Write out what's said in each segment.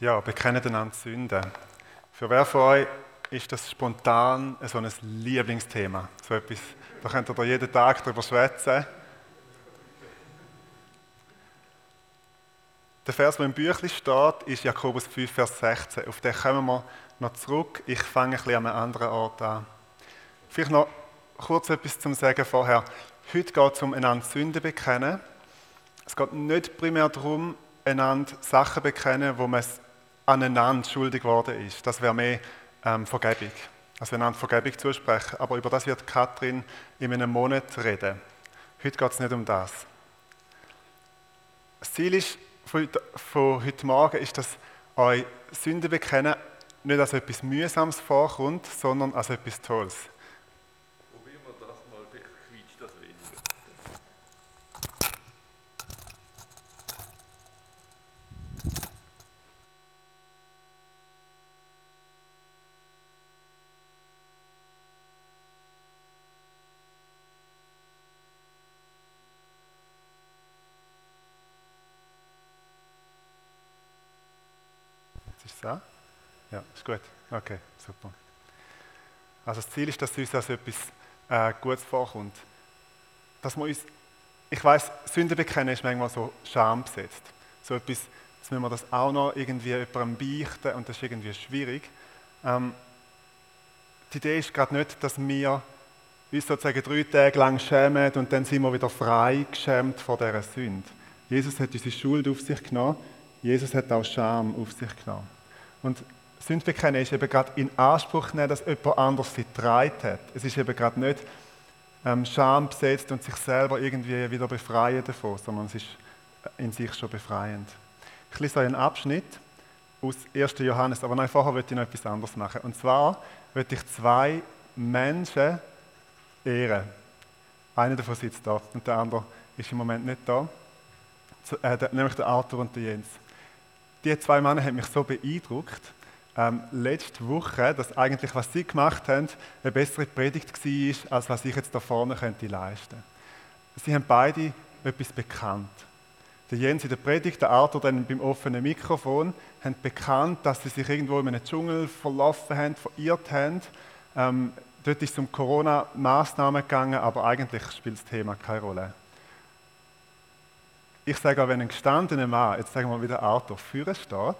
Ja, bekennen einander Sünden. Für wer von euch ist das spontan so ein Lieblingsthema? So etwas, da könnt ihr jeden Tag darüber schwätzen. Der Vers, der im Büchlein steht, ist Jakobus 5, Vers 16. Auf den kommen wir noch zurück. Ich fange ein bisschen an einem anderen Ort an. Vielleicht noch kurz etwas zum Sagen vorher. Heute geht es um einander Sünden bekennen. Es geht nicht primär darum, einander Sachen bekennen, wo man aneinander schuldig geworden ist. Das wäre mehr ähm, Vergebung. Also einander Vergebung zusprechen. Aber über das wird Katrin in einem Monat reden. Heute geht es nicht um das. Das Ziel ist, von, von heute Morgen ist, dass euch Sünde bekennen nicht als etwas Mühsames vorkommt, sondern als etwas Tolles. So? Ja, ist gut. Okay, super. Also das Ziel ist, dass uns als etwas äh, Gutes vorkommt. Dass wir uns, ich weiß, Sünde bekennen ist manchmal so schambesetzt. So etwas, jetzt müssen wir das auch noch irgendwie jemandem beichten und das ist irgendwie schwierig. Ähm, die Idee ist gerade nicht, dass wir uns sozusagen drei Tage lang schämen und dann sind wir wieder frei geschämt vor dieser Sünde. Jesus hat unsere Schuld auf sich genommen. Jesus hat auch Scham auf sich genommen. Und Sündbekennen ist eben gerade in Anspruch nehmen, dass jemand anders sie getragen hat. Es ist eben gerade nicht ähm, Scham besetzt und sich selber irgendwie wieder befreien davon, sondern es ist in sich schon befreiend. Ich lese euch einen Abschnitt aus 1. Johannes, aber nein, vorher möchte ich noch etwas anderes machen. Und zwar möchte ich zwei Menschen ehren. Einer davon sitzt da und der andere ist im Moment nicht da, äh, nämlich der Arthur und der Jens die zwei Männer haben mich so beeindruckt, ähm, letzte Woche, dass eigentlich, was sie gemacht haben, eine bessere Predigt war, als was ich jetzt da vorne könnte leisten. Sie haben beide etwas bekannt. Der Jens in der Predigt, der Arthur dann beim offenen Mikrofon, haben bekannt, dass sie sich irgendwo in einem Dschungel verlaufen haben, verirrt haben. Ähm, dort ist es um Corona-Maßnahmen gegangen, aber eigentlich spielt das Thema keine Rolle. Ich sage auch, wenn ein gestandener Mann, jetzt sagen wir mal wieder Arthur, führen steht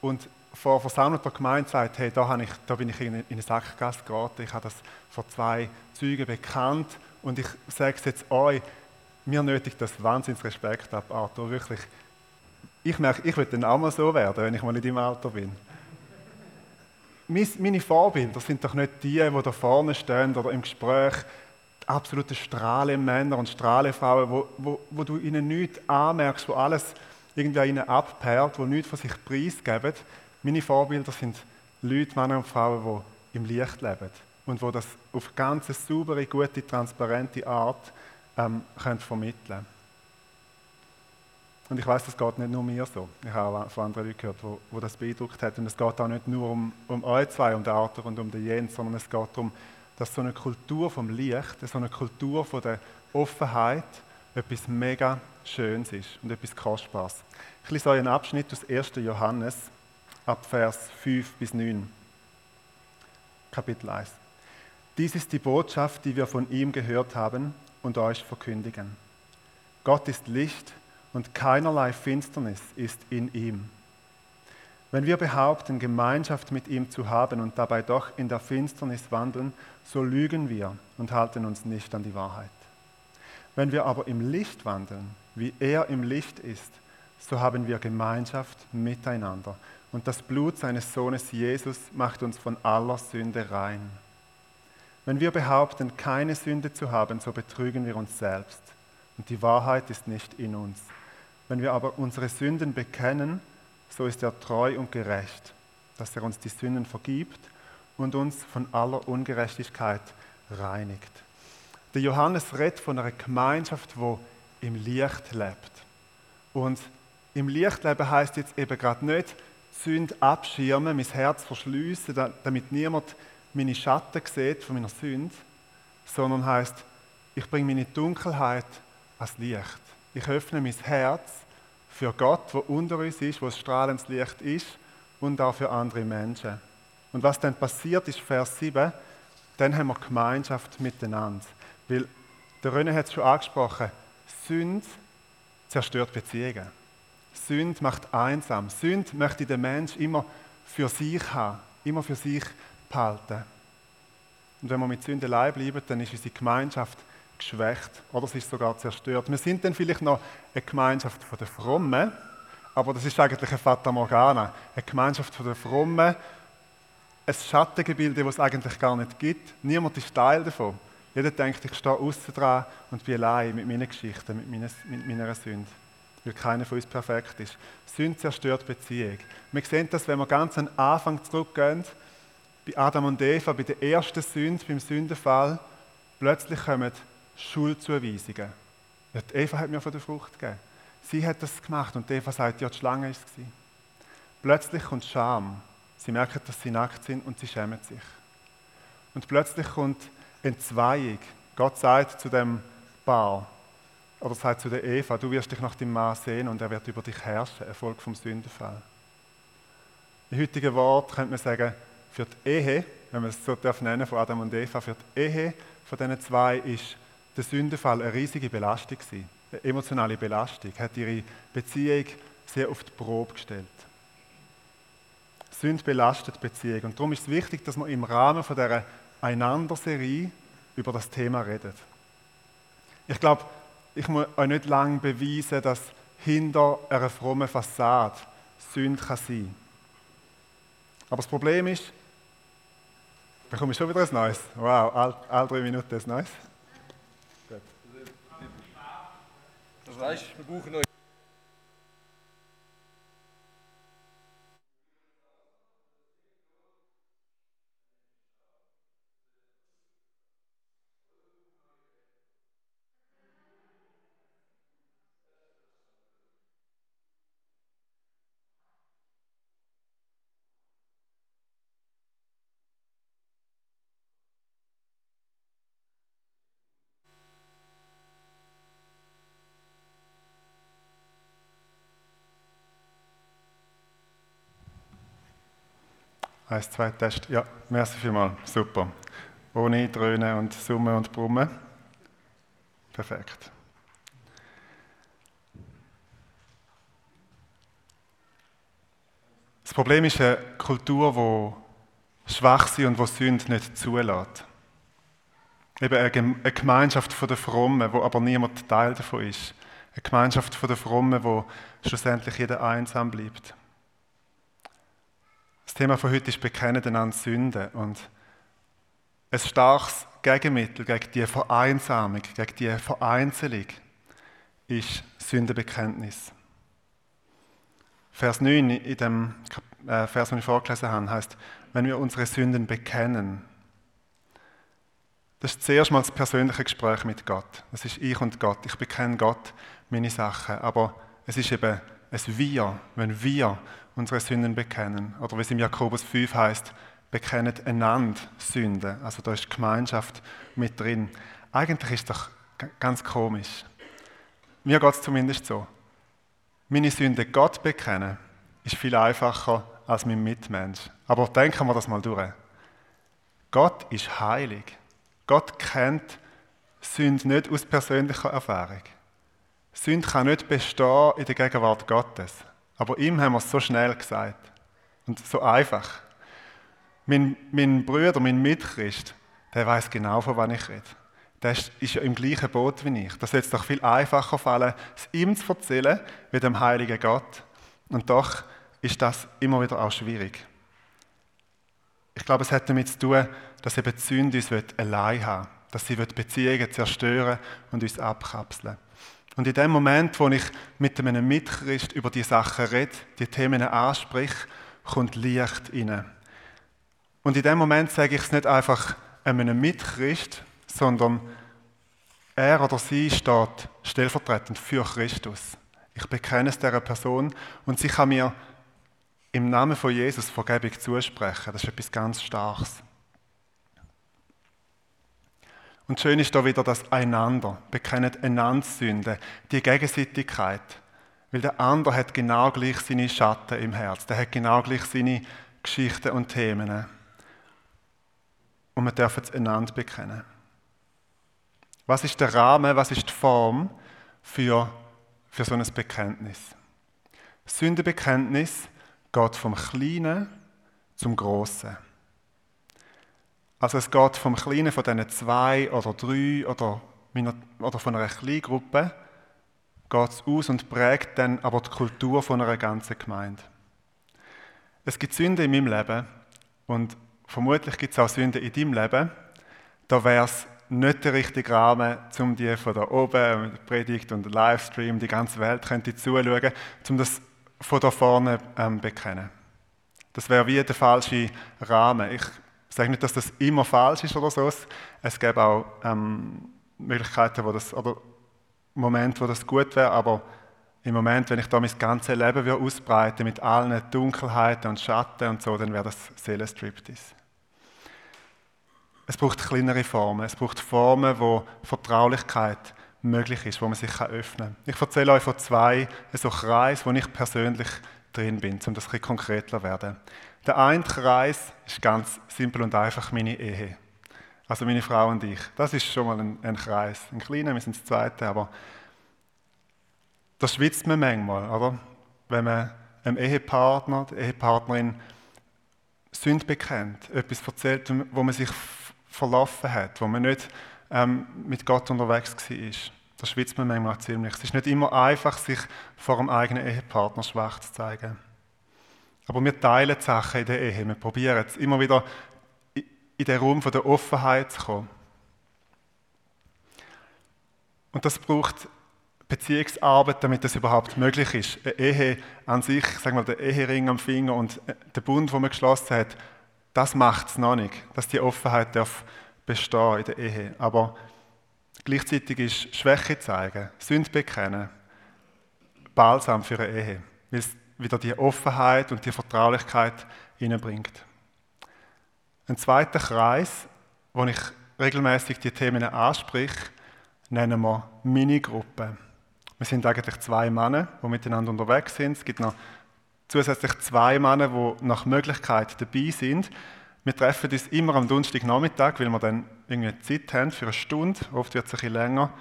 und vor versammelter Gemeinde sagt, hey, da, ich, da bin ich in eine Sackgasse geraten, ich habe das vor zwei Zeugen bekannt und ich sage es jetzt euch, mir nötigt das wahnsinns Respekt ab, Arthur, wirklich. Ich merke, ich will dann auch mal so werden, wenn ich mal in deinem Alter bin. Meine Vorbilder sind doch nicht die, die da vorne stehen oder im Gespräch absolute Strahlemänner und Strahlefrauen, wo, wo, wo du ihnen nichts anmerkst, wo alles irgendwie ihnen abperrt, wo nichts von sich preisgeben. Meine Vorbilder sind Leute, Männer und Frauen, die im Licht leben und wo das auf ganz saubere, gute, transparente Art ähm, können vermitteln Und ich weiß, das geht nicht nur mir so. Ich habe auch von anderen Leuten gehört, wo, wo das beeindruckt hat. Und es geht auch nicht nur um, um euch zwei, um den Arthur und um den Jens, sondern es geht darum, dass so eine Kultur vom Licht, so eine Kultur von der Offenheit etwas mega Schönes ist und etwas Kostbares. Ich lese euch einen Abschnitt aus 1. Johannes ab Vers 5 bis 9. Kapitel 1. Dies ist die Botschaft, die wir von ihm gehört haben und euch verkündigen. Gott ist Licht und keinerlei Finsternis ist in ihm. Wenn wir behaupten, Gemeinschaft mit ihm zu haben und dabei doch in der Finsternis wandeln, so lügen wir und halten uns nicht an die Wahrheit. Wenn wir aber im Licht wandeln, wie er im Licht ist, so haben wir Gemeinschaft miteinander. Und das Blut seines Sohnes Jesus macht uns von aller Sünde rein. Wenn wir behaupten, keine Sünde zu haben, so betrügen wir uns selbst. Und die Wahrheit ist nicht in uns. Wenn wir aber unsere Sünden bekennen, so ist er treu und gerecht, dass er uns die Sünden vergibt und uns von aller Ungerechtigkeit reinigt. Der Johannes redet von einer Gemeinschaft, wo im Licht lebt. Und im Licht leben heißt jetzt eben gerade nicht Sünde abschirmen, mein Herz verschließen, damit niemand meine Schatten sieht von meiner Sünde, sondern heißt, ich bringe meine Dunkelheit als Licht. Ich öffne mein Herz Für Gott, wo unter uns ist, wo strahlendes Licht ist und auch für andere Menschen. Und was dann passiert ist, Vers 7, dann haben wir Gemeinschaft miteinander. Weil der René hat es schon angesprochen, Sünde zerstört Beziehungen. Sünde macht einsam. Sünde möchte der Mensch immer für sich haben, immer für sich behalten. Und wenn wir mit Sünde allein bleiben, dann ist unsere Gemeinschaft geschwächt oder sie ist sogar zerstört. Wir sind dann vielleicht noch eine Gemeinschaft der Frommen, aber das ist eigentlich eine Fata Morgana, eine Gemeinschaft der Frommen, ein Schattengebilde, das es eigentlich gar nicht gibt. Niemand ist Teil davon. Jeder denkt, ich stehe außen dran und bin allein mit meinen Geschichten, mit meiner, mit meiner Sünde. Weil keiner von uns perfekt ist. Sünde zerstört Beziehung. Wir sehen das, wenn wir ganz an den Anfang zurückgehen, bei Adam und Eva, bei der ersten Sünde, beim Sündenfall, plötzlich kommen Schuldzuweisungen. Die Eva hat mir von der Frucht gegeben. Sie hat das gemacht und Eva sagt, ja, die Schlange ist es. Plötzlich kommt Scham. Sie merken, dass sie nackt sind und sie schämen sich. Und plötzlich kommt Entzweiung. Gott sagt zu dem Paar, oder sagt zu der Eva, du wirst dich nach dem Mann sehen und er wird über dich herrschen, Erfolg vom Sündenfall. Im heutigen Wort könnte man sagen, für die Ehe, wenn man es so darf nennen, von Adam und Eva, für die Ehe von diesen zwei ist der Sündenfall eine riesige Belastung gewesen. Eine emotionale Belastung, hat ihre Beziehung sehr auf die Probe gestellt. Sünde belastet Beziehung und darum ist es wichtig, dass man im Rahmen von dieser Einander-Serie über das Thema redet. Ich glaube, ich muss euch nicht lange beweisen, dass hinter einer frommen Fassade Sünde kann sein. Aber das Problem ist, bekomme ich schon wieder ein Neues. Wow, alle, alle drei Minuten ein Neues. Gut. Das heißt, wir brauchen euch. Eins, zwei, Test. Ja, merci vielmals. Super. Ohne Dröhnen und Summen und Brummen. Perfekt. Das Problem ist eine Kultur, die schwach ist und die Sünde nicht zulässt. Eben eine Gemeinschaft der Frommen, wo aber niemand Teil davon ist. Eine Gemeinschaft der Frommen, wo schlussendlich jeder einsam bleibt. Das Thema von heute ist Bekennen einander Sünde und ein starkes Gegenmittel gegen die Vereinsamung, gegen die Vereinzelung ist Sündenbekenntnis. Vers 9 in dem äh, Vers, den ich vorgelesen habe, heißt, wenn wir unsere Sünden bekennen. Das ist zuerst mal das persönliche Gespräch mit Gott. Das ist ich und Gott. Ich bekenne Gott meine Sachen. Aber es ist eben ein Wir, wenn wir unsere Sünden bekennen. Oder wie es im Jakobus 5 heißt, bekennet einander Sünden. Also da ist Gemeinschaft mit drin. Eigentlich ist doch ganz komisch. Mir geht es zumindest so. Meine Sünden Gott bekennen ist viel einfacher als mein Mitmensch. Aber denken wir das mal durch. Gott ist heilig. Gott kennt Sünde nicht aus persönlicher Erfahrung. Sünde kann nicht bestehen in der Gegenwart Gottes. Aber ihm haben wir es so schnell gesagt. Und so einfach. Mein, mein Bruder, mein Mitchrist, der weiß genau, von wann ich rede. Der ist, ja im gleichen Boot wie ich. Das sollte doch viel einfacher fallen, es ihm zu erzählen, wie dem heiligen Gott. Und doch ist das immer wieder auch schwierig. Ich glaube, es hat damit zu tun, dass eben die Sünde uns allein haben will. Dass sie Beziehungen zerstören und uns abkapseln und in dem Moment, wo ich mit einem Mitchrist über die Sachen rede, die Themen anspreche, kommt Licht rein. Und in dem Moment sage ich es nicht einfach einem Mitchrist, sondern er oder sie steht stellvertretend für Christus. Ich bekenne es dieser Person und sie kann mir im Namen von Jesus Vergebung zusprechen. Das ist etwas ganz Starkes. Und schön ist da wieder das Einander. Bekennt einander Sünde, die Gegenseitigkeit. Weil der andere hat genau gleich seine Schatten im Herz. Der hat genau gleich seine Geschichten und Themen. Und wir dürfen es einander bekennen. Was ist der Rahmen, was ist die Form für, für so ein Bekenntnis? Sündenbekenntnis geht vom Kleinen zum Großen. Also es geht vom Kleinen von diesen zwei oder drei oder, oder von einer kleinen Gruppe geht es aus und prägt dann aber die Kultur von einer ganzen Gemeinde. Es gibt Sünden in meinem Leben und vermutlich gibt es auch Sünden in deinem Leben. Da wäre es nicht der richtige Rahmen, um die von da oben, Predigt und Livestream, die ganze Welt könnte zuschauen, um das von da vorne ähm, bekennen. Das wäre wie der falsche Rahmen. Ich sage nicht, dass das immer falsch ist oder so. Es gäbe auch ähm, Möglichkeiten, wo das, oder Momente, wo das gut wäre, aber im Moment, wenn ich da mein ganzes Leben ausbreite mit allen Dunkelheiten und Schatten und so, dann wäre das Seelenstriptease. Es braucht kleinere Formen. Es braucht Formen, wo Vertraulichkeit möglich ist, wo man sich öffnen kann. Ich erzähle euch von zwei so Kreisen, wo ich persönlich drin bin, um das ein bisschen konkreter zu werden. Der eine Kreis ist ganz simpel und einfach meine Ehe. Also meine Frau und ich. Das ist schon mal ein, ein Kreis. Ein kleiner, wir sind das zweite, aber da schwitzt man manchmal, oder? Wenn man einem Ehepartner, der Ehepartnerin Sünde bekennt, etwas erzählt, wo man sich verlaufen hat, wo man nicht ähm, mit Gott unterwegs war. Da schwitzt man manchmal ziemlich. Es ist nicht immer einfach, sich vor dem eigenen Ehepartner schwach zu zeigen. Aber wir teilen die Sachen in der Ehe. Wir probieren es immer wieder in den Raum der Offenheit zu kommen. Und das braucht Beziehungsarbeit, damit das überhaupt möglich ist. Eine Ehe an sich, sagen wir, der Ehering am Finger und äh, der Bund, den man geschlossen hat, das macht es noch nicht, dass die Offenheit darf bestehen in der Ehe. Aber gleichzeitig ist Schwäche zeigen, Sünde bekennen, balsam für eine Ehe, weil wieder die Offenheit und die Vertraulichkeit hineinbringt. Ein zweiter Kreis, wo ich regelmäßig die Themen anspreche, nennen wir Minigruppen. Wir sind eigentlich zwei Männer, die miteinander unterwegs sind. Es gibt noch zusätzlich zwei Männer, die nach Möglichkeit dabei sind. Wir treffen uns immer am Donnerstagnachmittag, weil wir dann irgendwie Zeit haben für eine Stunde. Oft wird es ein bisschen länger.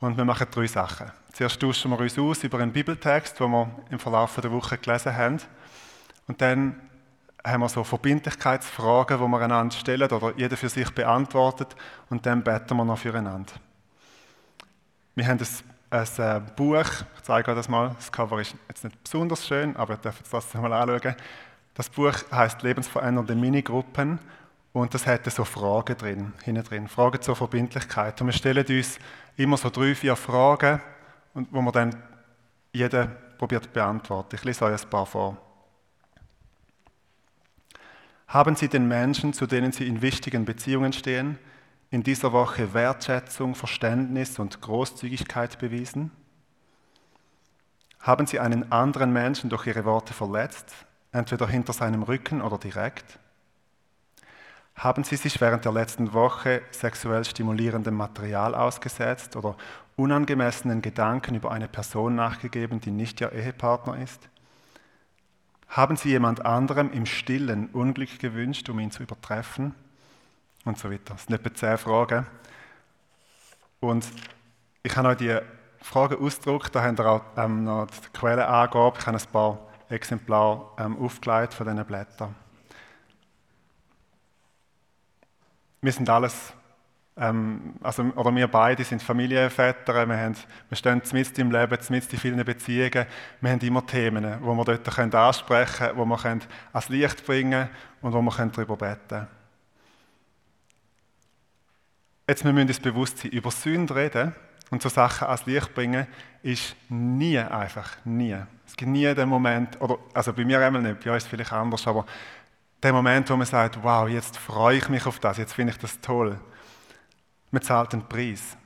Und wir machen drei Sachen. Zuerst tauschen wir uns aus über einen Bibeltext, den wir im Verlauf der Woche gelesen haben. Und dann haben wir so Verbindlichkeitsfragen, die wir einander stellen oder jeder für sich beantwortet. Und dann beten wir noch füreinander. Wir haben ein, ein äh, Buch, ich zeige euch das mal. Das Cover ist jetzt nicht besonders schön, aber ihr dürft es trotzdem mal anschauen. Das Buch heißt Lebensverändernde Minigruppen und das hat so Fragen drin, hinten drin, Fragen zur Verbindlichkeit. Und wir stellen uns immer so drei, vier Fragen, wo man dann jeder probiert zu beantworten. Ich lese euch ein paar vor. Haben Sie den Menschen, zu denen Sie in wichtigen Beziehungen stehen, in dieser Woche Wertschätzung, Verständnis und Großzügigkeit bewiesen? Haben Sie einen anderen Menschen durch Ihre Worte verletzt, entweder hinter seinem Rücken oder direkt? Haben Sie sich während der letzten Woche sexuell stimulierendem Material ausgesetzt oder unangemessenen Gedanken über eine Person nachgegeben, die nicht Ihr Ehepartner ist? Haben Sie jemand anderem im Stillen Unglück gewünscht, um ihn zu übertreffen? Und so weiter. Das sind etwa zehn Fragen. Und ich habe euch die Fragen ausgedruckt, da habt ihr auch ähm, noch die Quellenangabe. Ich habe ein paar Exemplare ähm, aufgelegt von diesen Blättern. Wir sind alles ähm, also, oder wir beide sind Familienväter, wir, haben, wir stehen mitten im Leben, mitten in vielen Beziehungen. Wir haben immer Themen, die wir dort können ansprechen können, die wir können ans Licht bringen können und wo wir darüber beten können. Jetzt wir müssen uns bewusst sein, über Sünde reden und so Sachen ans Licht bringen, ist nie einfach, nie. Es gibt nie den Moment, oder, also bei mir einmal nicht, bei euch ist es vielleicht anders, aber der Moment, wo man sagt, wow, jetzt freue ich mich auf das, jetzt finde ich das toll. Man zahlt einen Preis.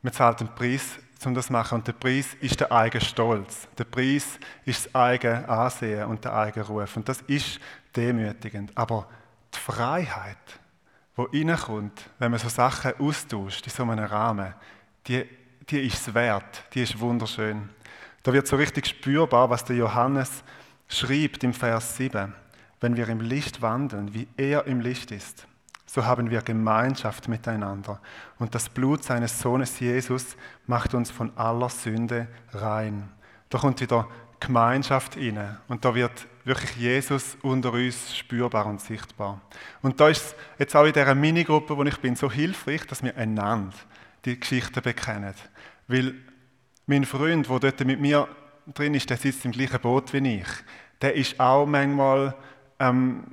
Man zahlt einen Preis, um das zu machen. Und der Preis ist der eigene Stolz. Der Preis ist das eigene Ansehen und der eigene Ruf. Und das ist demütigend. Aber die Freiheit, die reinkommt, wenn man so Sachen austauscht in so einem Rahmen, die, die ist es wert. Die ist wunderschön. Da wird so richtig spürbar, was der Johannes schreibt im Vers 7. Wenn wir im Licht wandeln, wie er im Licht ist, so haben wir Gemeinschaft miteinander. Und das Blut seines Sohnes Jesus macht uns von aller Sünde rein. Da kommt wieder Gemeinschaft inne und da wird wirklich Jesus unter uns spürbar und sichtbar. Und da ist jetzt auch in dieser Minigruppe, wo ich bin, so hilfreich, dass wir einander die Geschichte bekennen. Weil mein Freund, der dort mit mir drin ist, der sitzt im gleichen Boot wie ich. Der ist auch manchmal ähm,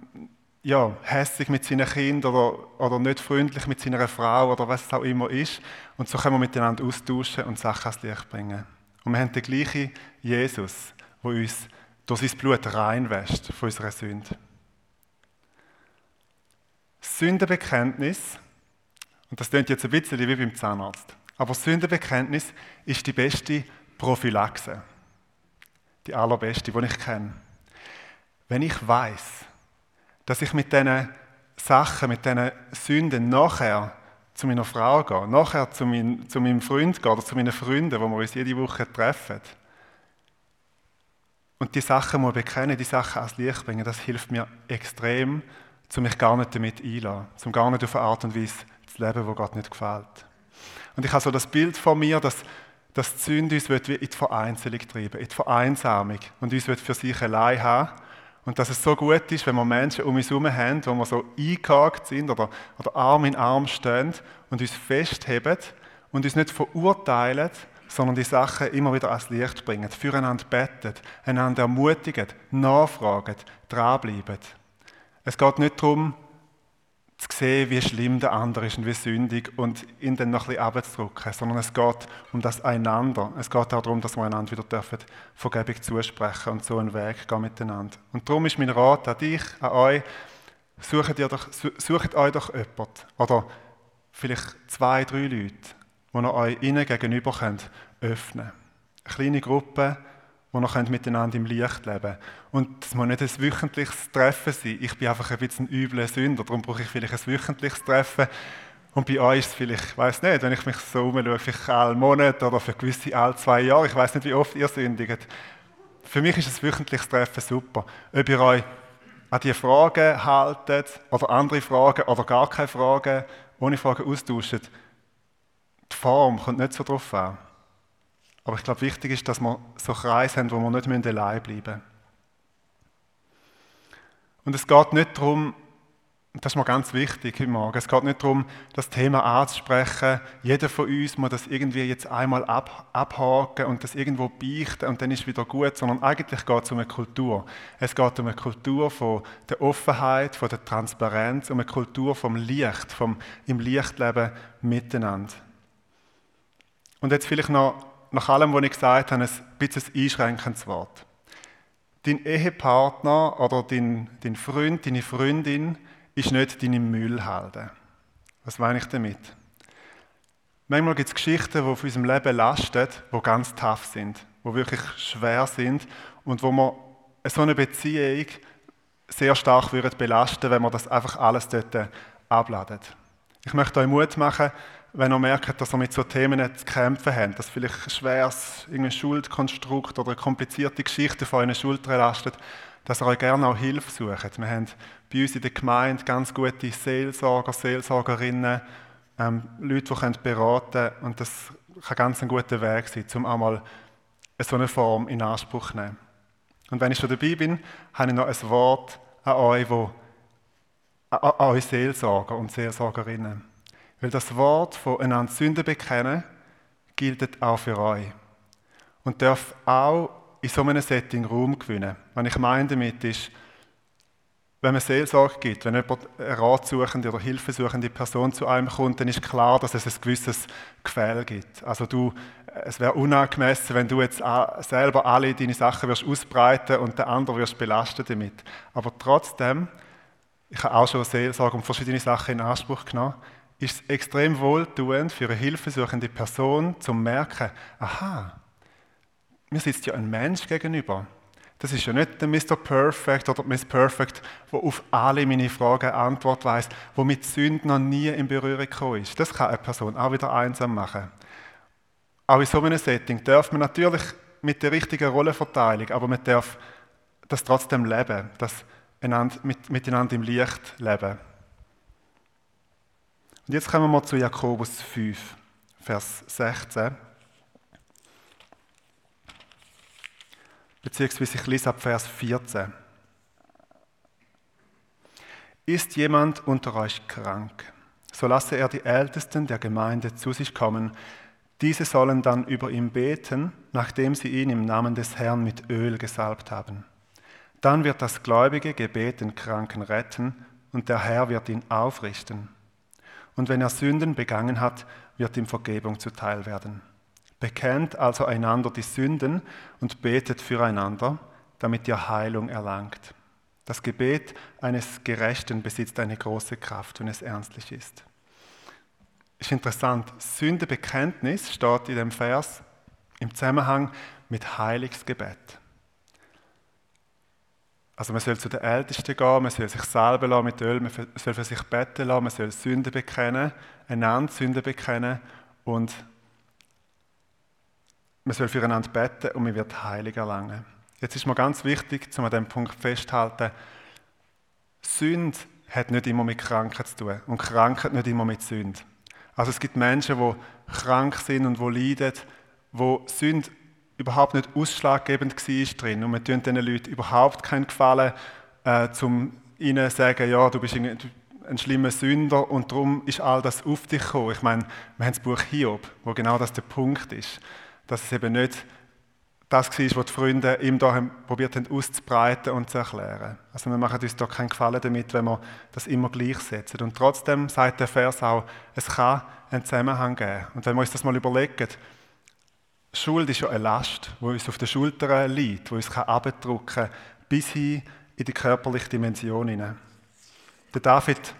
ja, hässlich mit seinen Kindern oder, oder nicht freundlich mit seiner Frau oder was es auch immer ist. Und so können wir miteinander austauschen und Sachen ans Licht bringen. Und wir haben den gleichen Jesus, der uns durch sein Blut reinwäscht von unserer Sünde. Sündenbekenntnis, und das klingt jetzt ein bisschen wie beim Zahnarzt, aber Sündenbekenntnis ist die beste Prophylaxe. Die allerbeste, die ich kenne. Wenn ich weiß, dass ich mit diesen Sachen, mit diesen Sünden nachher zu meiner Frau gehe, nachher zu, mein, zu meinem Freund gehe oder zu meinen Freunden, wo wir uns jede Woche treffen, und die Sachen muss bekennen, die Sachen ans Licht bringen, das hilft mir extrem, um mich gar nicht damit einzulassen, um gar nicht auf eine Art und Weise zu leben, wo Gott nicht gefällt. Und ich habe so das Bild von mir, dass, die Sünde uns in die Vereinzelung treiben, in die Vereinsamung und uns für sich allein haben. Und dass es so gut ist, wenn wir Menschen um uns herum haben, wo wir so eingehakt sind oder, oder Arm in Arm stehen und uns festheben und uns nicht verurteilen, sondern die Sachen immer wieder ans Licht bringen, füreinander beten, einander ermutigen, nachfragen, dranbleiben. Es geht nicht darum, zu sehen, wie schlimm der andere ist und wie sündig und ihn dann noch ein bisschen abzudrücken, sondern es geht um das Einander. Es geht auch darum, dass wir einander wieder dürfen Vergebung zusprechen und so einen Weg gehen miteinander. Und darum ist mein Rat an dich, an euch, sucht, ihr doch, sucht euch doch jemanden oder vielleicht zwei, drei Leute, wo ihr euch innen gegenüber könnt öffnen. Eine kleine Gruppe, wo ihr könnt miteinander im Licht leben könnt. Und es muss nicht ein wöchentliches Treffen sein. Ich bin einfach ein bisschen ein übler Sünder, darum brauche ich vielleicht ein wöchentliches Treffen. Und bei euch ist es vielleicht, ich weiß nicht, wenn ich mich so umschaue, vielleicht alle Monate oder für gewisse alle zwei Jahre, ich weiß nicht, wie oft ihr sündigt. Für mich ist ein wöchentliches Treffen super. Ob ihr euch an die Fragen haltet oder andere Fragen oder gar keine Fragen, ohne Fragen austauscht, die Form kommt nicht so drauf an. Aber ich glaube, wichtig ist, dass wir so Kreise haben, wo wir nicht allein bleiben müssen. Und es geht nicht darum, das ist mir ganz wichtig heute Morgen, es geht nicht darum, das Thema anzusprechen. Jeder von uns muss das irgendwie jetzt einmal ab, abhaken und das irgendwo beichten und dann ist es wieder gut, sondern eigentlich geht es um eine Kultur. Es geht um eine Kultur von der Offenheit, von der Transparenz, um eine Kultur vom Licht, vom im Lichtleben miteinander. Und jetzt vielleicht noch, nach allem, was ich gesagt habe, ein bisschen ein einschränkendes Wort. Dein Ehepartner oder dein, dein Freund, deine Freundin ist nicht deine Müllhalde. Was meine ich damit? Manchmal gibt es Geschichten, die auf unserem Leben lasten, die ganz tough sind, die wirklich schwer sind und wo man so eine Beziehung sehr stark belasten wenn man das einfach alles dort abladet. Ich möchte euch Mut machen, wenn ihr merkt, dass ihr mit so Themen zu kämpfen habt, dass vielleicht ein schweres Schuldkonstrukt oder eine komplizierte Geschichte vor euren Schultern lastet, dass ihr euch gerne auch Hilfe sucht. Wir haben bei uns in der Gemeinde ganz gute Seelsorger, Seelsorgerinnen, ähm, Leute, die können beraten können. Und das kann ganz ein guter Weg sein, um einmal so eine Form in Anspruch zu nehmen. Und wenn ich schon dabei bin, habe ich noch ein Wort an euch, wo, an, euch Seelsorger und Seelsorgerinnen. Weil das Wort von einander Sünde bekennen gilt auch für euch. Und darf auch in so einem Setting Raum gewinnen. Was ich meine damit ist, wenn man Seelsorge gibt, wenn jemand eine ratsuchende oder hilfesuchende Person zu einem kommt, dann ist klar, dass es ein gewisses Gefälle gibt. Also du, es wäre unangemessen, wenn du jetzt selber alle deine Sachen wirst ausbreiten und der andere wirst belasten damit. Aber trotzdem, ich habe auch schon Seelsorge und verschiedene Sachen in Anspruch genommen, ist es extrem wohltuend für eine hilfesuchende Person zu merken, aha, mir sitzt ja ein Mensch gegenüber. Das ist ja nicht der Mr. Perfect oder Miss Perfect, der auf alle meine Fragen Antwort weiß, wo mit Sünden noch nie in Berührung gekommen ist. Das kann eine Person auch wieder einsam machen. Auch in so einem Setting darf man natürlich mit der richtigen Rollenverteilung, aber man darf das trotzdem leben, das mit, miteinander im Licht leben. Und jetzt kommen wir zu Jakobus 5, Vers 16. Beziehungsweise ich lese ab Vers 14. Ist jemand unter euch krank, so lasse er die Ältesten der Gemeinde zu sich kommen. Diese sollen dann über ihn beten, nachdem sie ihn im Namen des Herrn mit Öl gesalbt haben. Dann wird das gläubige Gebet den Kranken retten und der Herr wird ihn aufrichten. Und wenn er Sünden begangen hat, wird ihm Vergebung zuteil werden. Bekennt also einander die Sünden und betet füreinander, damit ihr Heilung erlangt. Das Gebet eines Gerechten besitzt eine große Kraft, wenn es ernstlich ist. Ist interessant, Sündebekenntnis steht in dem Vers im Zusammenhang mit Heiligsgebet. Also man soll zu den Ältesten gehen, man soll sich lassen mit Öl, man soll für sich beten lassen, man soll Sünden bekennen, einander Sünden bekennen und man soll füreinander beten und man wird Heilig erlangen. Jetzt ist mir ganz wichtig, um an diesem Punkt festzuhalten, Sünde hat nicht immer mit Krankheit zu tun und Krankheit nicht immer mit Sünde. Also es gibt Menschen, die krank sind und die leiden, wo Sünde überhaupt nicht ausschlaggebend war drin. Und wir tun diesen Leuten überhaupt keinen Gefallen, äh, um ihnen zu sagen, ja, du bist ein schlimmer Sünder und darum ist all das auf dich gekommen. Ich meine, wir haben das Buch Hiob, wo genau das der Punkt ist. Dass es eben nicht das war, was die Freunde ihm da probiert haben auszubreiten und zu erklären. Also wir machen uns da keinen Gefallen damit, wenn wir das immer gleichsetzen. Und trotzdem sagt der Vers auch, es kann einen Zusammenhang geben. Und wenn wir uns das mal überlegen, Schuld ist ja eine Last, die uns auf den Schultern liegt, die uns abdrücken kann, bis hin in die körperliche Dimension hinein. Der David,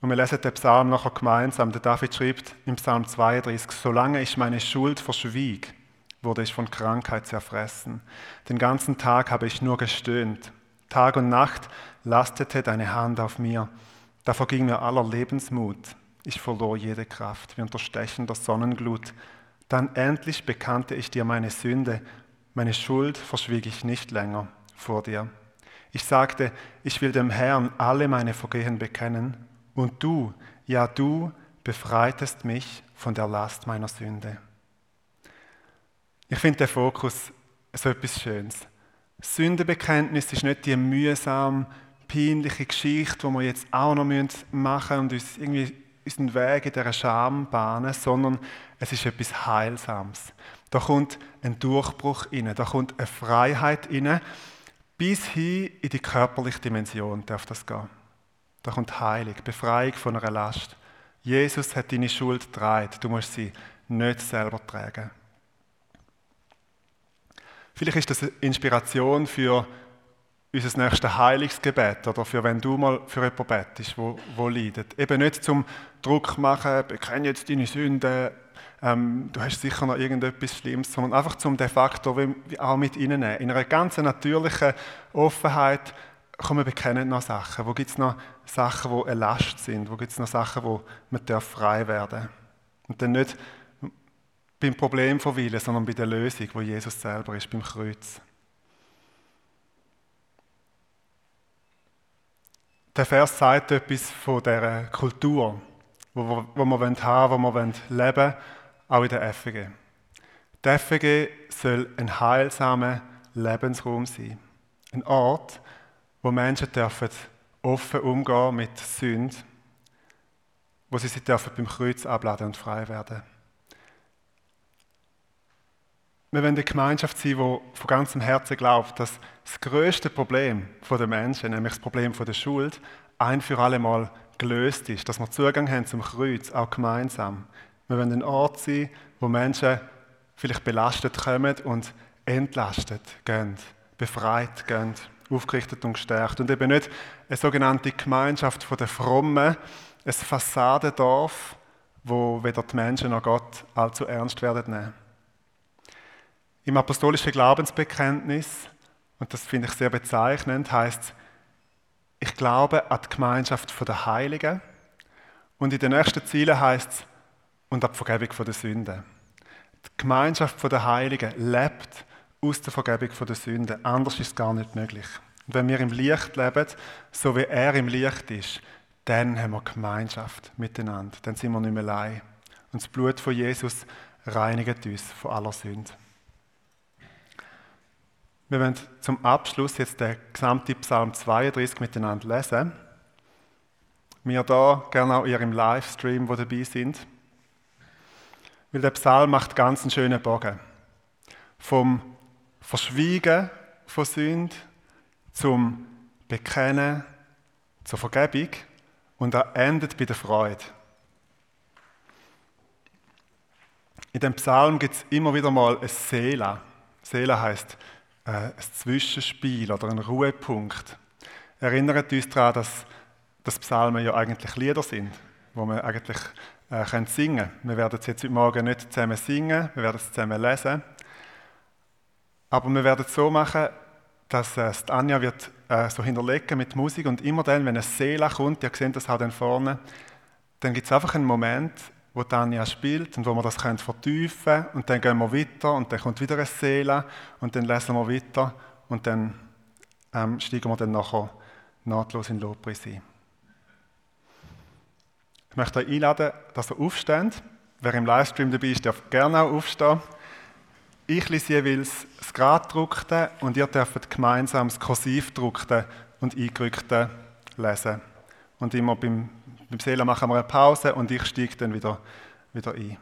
und wir lesen den Psalm nachher gemeinsam, der David schreibt im Psalm 32, solange ich meine Schuld verschwieg, wurde ich von Krankheit zerfressen. Den ganzen Tag habe ich nur gestöhnt. Tag und Nacht lastete deine Hand auf mir. Da verging mir aller Lebensmut. Ich verlor jede Kraft, wie unter stechender Sonnenglut. Dann endlich bekannte ich dir meine Sünde, meine Schuld verschwieg ich nicht länger vor dir. Ich sagte, ich will dem Herrn alle meine Vergehen bekennen, und du, ja du, befreitest mich von der Last meiner Sünde. Ich finde den Fokus so etwas Schönes. Sündenbekenntnis ist nicht die mühsam, peinliche Geschichte, die wir jetzt auch noch machen müssen und uns irgendwie unseren Weg in dieser Scham bahnen, sondern es ist etwas Heilsames. Da kommt ein Durchbruch rein, da kommt eine Freiheit rein, bis hin in die körperliche Dimension darf das gehen. Da kommt Heilung, Befreiung von einer Last. Jesus hat deine Schuld getragen, du musst sie nicht selber tragen. Vielleicht ist das eine Inspiration für unser nächstes Heilungsgebet oder für wenn du mal für jemanden betest, wo, wo leidet. Eben nicht zum Druck machen, bekenne jetzt deine Sünden, ähm, du hast sicher noch irgendetwas Schlimmes, sondern einfach zum de facto auch mit reinnehmen. In einer ganz natürlichen Offenheit kommen bekennen noch Sachen. Wo gibt es noch Sachen, die eine Last sind? Wo gibt es noch Sachen, wo man frei werden darf? Und dann nicht beim Problem verweilen, sondern bei der Lösung, wo Jesus selber ist, beim Kreuz. Der Vers sagt etwas von der Kultur, wo wir, wo wir haben wo wir leben wollen, auch in der FG. Die FG soll ein heilsamer Lebensraum sein. Ein Ort, wo Menschen dürfen offen umgehen mit Sünde, wo sie sich dürfen beim Kreuz abladen und frei werden. Wir wollen eine Gemeinschaft sein, die von ganzem Herzen glaubt, dass das größte Problem der Menschen, nämlich das Problem der Schuld, ein für alle Mal gelöst ist, dass wir Zugang haben zum Kreuz, auch gemeinsam. Wir wollen ein Ort sein, wo Menschen vielleicht belastet kommen und entlastet gehen, befreit gehen, aufgerichtet und gestärkt. Und eben nicht eine sogenannte Gemeinschaft der Frommen, ein Fassadendorf, wo weder die Menschen noch Gott allzu ernst werden nehmen. Im apostolischen Glaubensbekenntnis, und das finde ich sehr bezeichnend, heißt ich glaube an die Gemeinschaft der Heiligen. Und in den nächsten Zielen heißt es, und an die Vergebung der Sünden. Die Gemeinschaft der Heiligen lebt aus der Vergebung der Sünden. Anders ist es gar nicht möglich. Und wenn wir im Licht leben, so wie er im Licht ist, dann haben wir Gemeinschaft miteinander. Dann sind wir nicht mehr allein. Und das Blut von Jesus reinigt uns von aller Sünde. Wir werden zum Abschluss jetzt den gesamten Psalm 32 miteinander lesen. Wir da gerne auch ihr im Livestream, wo dabei sind. Weil der Psalm macht ganz einen schönen Bogen. Vom Verschwiegen von Sünde zum Bekennen, zur Vergebung und er endet bei der Freude. In dem Psalm gibt es immer wieder mal ein Seela. Seela heißt äh, ein Zwischenspiel oder ein Ruhepunkt. Erinnert uns daran, dass dass Psalmen ja eigentlich Lieder sind, wo man eigentlich äh, können singen können. Wir werden es jetzt heute Morgen nicht zusammen singen, wir werden es zusammen lesen. Aber wir werden es so machen, dass äh, Anja wird äh, so hinterlegen mit Musik und immer dann, wenn eine Seele kommt, ihr seht das auch dann vorne, dann gibt es einfach einen Moment, wo Tanja spielt und wo wir das können vertiefen können und dann gehen wir weiter und dann kommt wieder eine Seele und dann lesen wir weiter und dann ähm, steigen wir dann nachher nahtlos in Lobpreis ein. Ich möchte euch einladen, dass ihr aufsteht. Wer im Livestream dabei ist, darf gerne auch aufstehen. Ich lese jeweils das Gradgedruckte und ihr dürft gemeinsam das Kursivdruckte und Eingerückte lesen. Und immer beim, beim Seelen machen wir eine Pause und ich steige dann wieder, wieder ein.